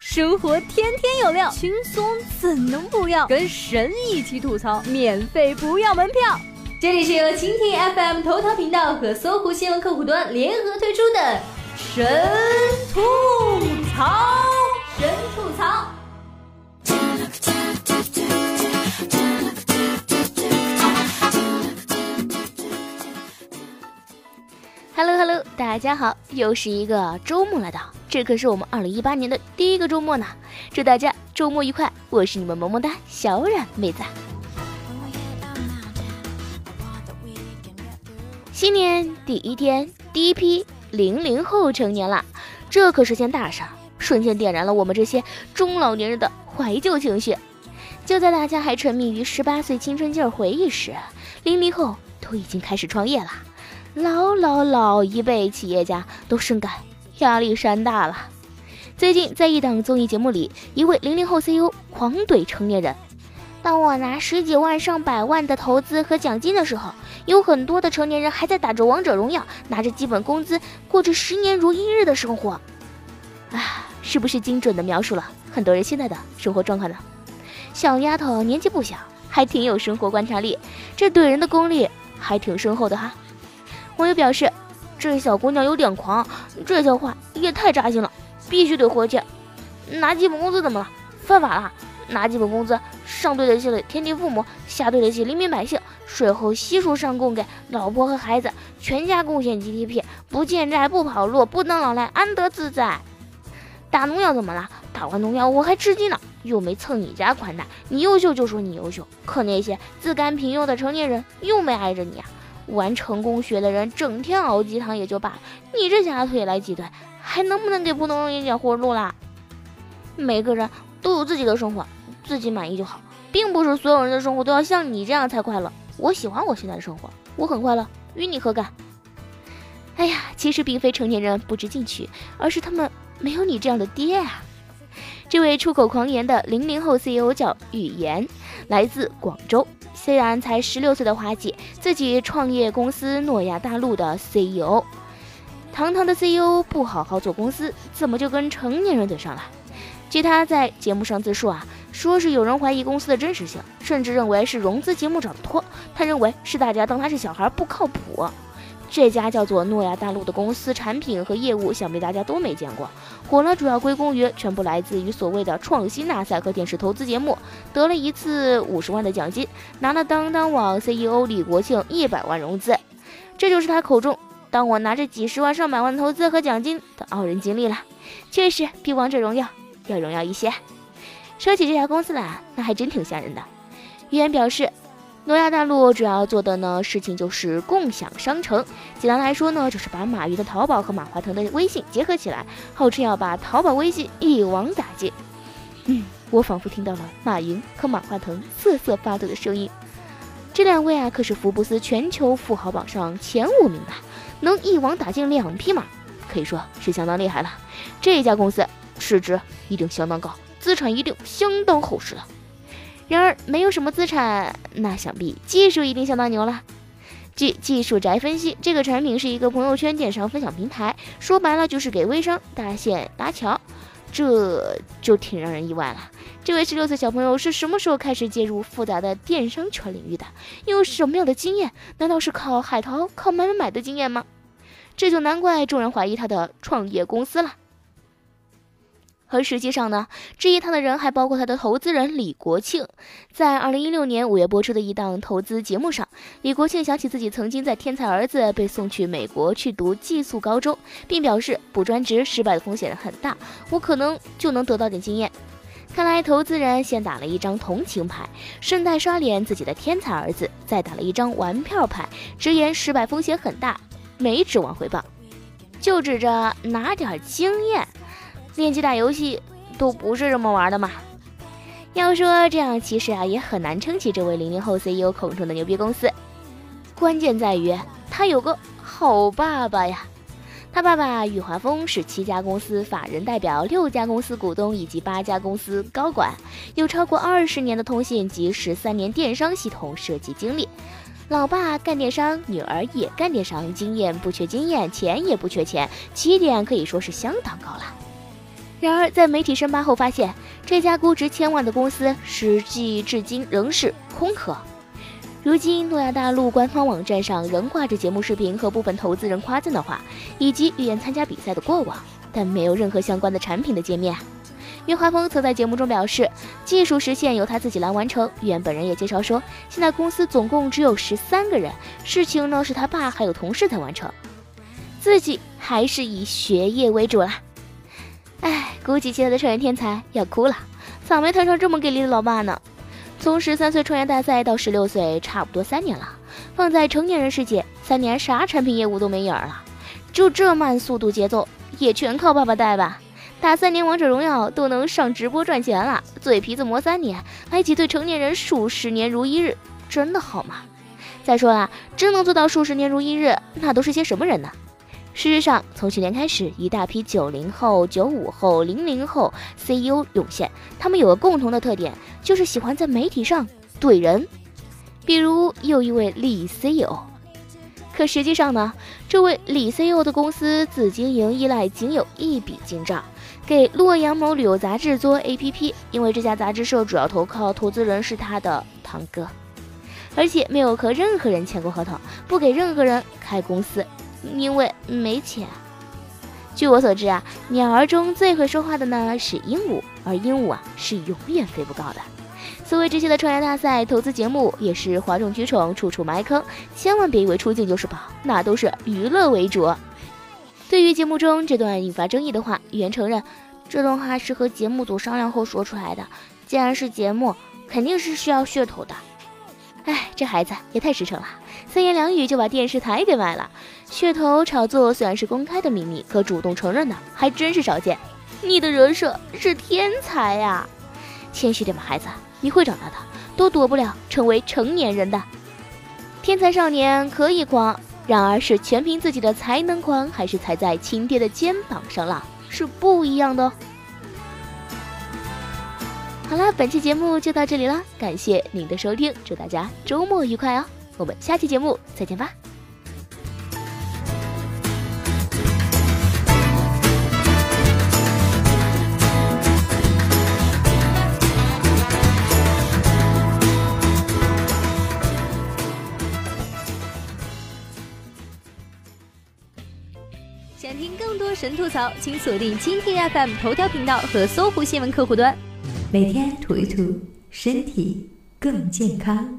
生活天天有料，轻松怎能不要？跟神一起吐槽，免费不要门票。这里是由蜻蜓 FM 头条频道和搜狐新闻客户端联合推出的神吐槽，神吐槽。Hello Hello，大家好，又是一个周末来到，这可是我们二零一八年的第一个周末呢，祝大家周末愉快，我是你们萌萌哒小冉妹子。新年第一天，第一批零零后成年了，这可是件大事儿，瞬间点燃了我们这些中老年人的怀旧情绪。就在大家还沉迷于十八岁青春劲儿回忆时，零零后都已经开始创业了。老老老一辈企业家都深感压力山大了。最近在一档综艺节目里，一位零零后 CEO 狂怼成年人：“当我拿十几万、上百万的投资和奖金的时候，有很多的成年人还在打着王者荣耀，拿着基本工资，过着十年如一日的生活。”啊，是不是精准的描述了很多人现在的生活状况呢？小丫头年纪不小，还挺有生活观察力，这怼人的功力还挺深厚的哈。网友表示，这小姑娘有点狂，这些话也太扎心了，必须得回去。拿基本工资怎么了？犯法了？拿基本工资，上对得起天地父母，下对得起黎民百姓，税后悉数上供给老婆和孩子，全家贡献 GDP，不欠债，不跑路，不当老赖，安得自在？打农药怎么了？打完农药我还吃鸡呢，又没蹭你家宽带。你优秀就说你优秀，可那些自甘平庸的成年人又没挨着你啊。玩成功学的人整天熬鸡汤也就罢了，你这假腿来挤兑，还能不能给普通人一点活路啦？每个人都有自己的生活，自己满意就好，并不是所有人的生活都要像你这样才快乐。我喜欢我现在的生活，我很快乐，与你何干？哎呀，其实并非成年人不知进取，而是他们没有你这样的爹啊！这位出口狂言的零零后 CEO 叫语言，来自广州。虽然才十六岁的花姐，自己创业公司诺亚大陆的 CEO，堂堂的 CEO 不好好做公司，怎么就跟成年人怼上了？据他在节目上自述啊，说是有人怀疑公司的真实性，甚至认为是融资节目找的托。他认为是大家当他是小孩不靠谱。这家叫做诺亚大陆的公司产品和业务，想必大家都没见过。火了主要归功于全部来自于所谓的创新大赛和电视投资节目，得了一次五十万的奖金，拿了当当网 CEO 李国庆一百万融资。这就是他口中当我拿着几十万上百万投资和奖金的傲人经历了，确实比王者荣耀要荣耀一些。说起这家公司来，那还真挺吓人的。语言表示。诺亚大陆主要做的呢事情就是共享商城，简单来说呢，就是把马云的淘宝和马化腾的微信结合起来，号称要把淘宝、微信一网打尽。嗯，我仿佛听到了马云和马化腾瑟瑟发抖的声音。这两位啊，可是福布斯全球富豪榜上前五名的，能一网打尽两匹马，可以说是相当厉害了。这家公司市值一定相当高，资产一定相当厚实了。然而，没有什么资产，那想必技术一定相当牛了。据技术宅分析，这个产品是一个朋友圈电商分享平台，说白了就是给微商搭线搭桥，这就挺让人意外了。这位十六岁小朋友是什么时候开始介入复杂的电商圈领域的？有什么样的经验？难道是靠海淘、靠买买买的经验吗？这就难怪众人怀疑他的创业公司了。而实际上呢，质疑他的人还包括他的投资人李国庆。在二零一六年五月播出的一档投资节目上，李国庆想起自己曾经在天才儿子被送去美国去读寄宿高中，并表示补专职失败的风险很大，我可能就能得到点经验。看来投资人先打了一张同情牌，顺带刷脸自己的天才儿子，再打了一张玩票牌，直言失败风险很大，没指望回报，就指着拿点经验。练级打游戏都不是这么玩的嘛！要说这样，其实啊也很难撑起这位零零后 CEO 口中的牛逼公司。关键在于他有个好爸爸呀！他爸爸宇华峰是七家公司法人代表、六家公司股东以及八家公司高管，有超过二十年的通信及十三年电商系统设计经历。老爸干电商，女儿也干电商，经验不缺经验，钱也不缺钱，起点可以说是相当高了。然而，在媒体深扒后发现，这家估值千万的公司实际至今仍是空壳。如今，诺亚大陆官方网站上仍挂着节目视频和部分投资人夸赞的话，以及预言参加比赛的过往，但没有任何相关的产品的界面。岳华峰曾在节目中表示，技术实现由他自己来完成。预言本人也介绍说，现在公司总共只有十三个人，事情呢是他爸还有同事在完成，自己还是以学业为主啦。哎，估计其他的创业天才要哭了，咋没摊上这么给力的老爸呢？从十三岁创业大赛到十六岁，差不多三年了。放在成年人世界，三年啥产品业务都没影儿了。就这慢速度节奏，也全靠爸爸带吧。打三年王者荣耀都能上直播赚钱了，嘴皮子磨三年，还挤兑成年人数十年如一日，真的好吗？再说了，真能做到数十年如一日，那都是些什么人呢？事实上，从去年开始，一大批九零后、九五后、零零后 CEO 涌现。他们有个共同的特点，就是喜欢在媒体上怼人。比如，又一位李 CEO，可实际上呢，这位李 CEO 的公司自经营依赖仅有一笔进账，给洛阳某旅游杂志做 APP，因为这家杂志社主要投靠投资人是他的堂哥，而且没有和任何人签过合同，不给任何人开公司。因为没钱。据我所知啊，鸟儿中最会说话的呢是鹦鹉，而鹦鹉啊是永远飞不高的。所谓这些的创业大赛、投资节目也是哗众取宠、处处埋坑，千万别以为出镜就是宝，那都是娱乐为主。对于节目中这段引发争议的话，语言承认这段话是和节目组商量后说出来的。既然是节目，肯定是需要噱头的。哎，这孩子也太实诚了，三言两语就把电视台给卖了。噱头炒作虽然是公开的秘密，可主动承认的还真是少见。你的人设是天才呀，谦虚点吧，孩子，你会长大的，都躲不了成为成年人的。天才少年可以狂，然而是全凭自己的才能狂，还是踩在亲爹的肩膀上浪，是不一样的哦。好了，本期节目就到这里了，感谢您的收听，祝大家周末愉快哦！我们下期节目再见吧。想听更多神吐槽，请锁定蜻蜓 FM 头条频道和搜狐新闻客户端。每天吐一吐，身体更健康。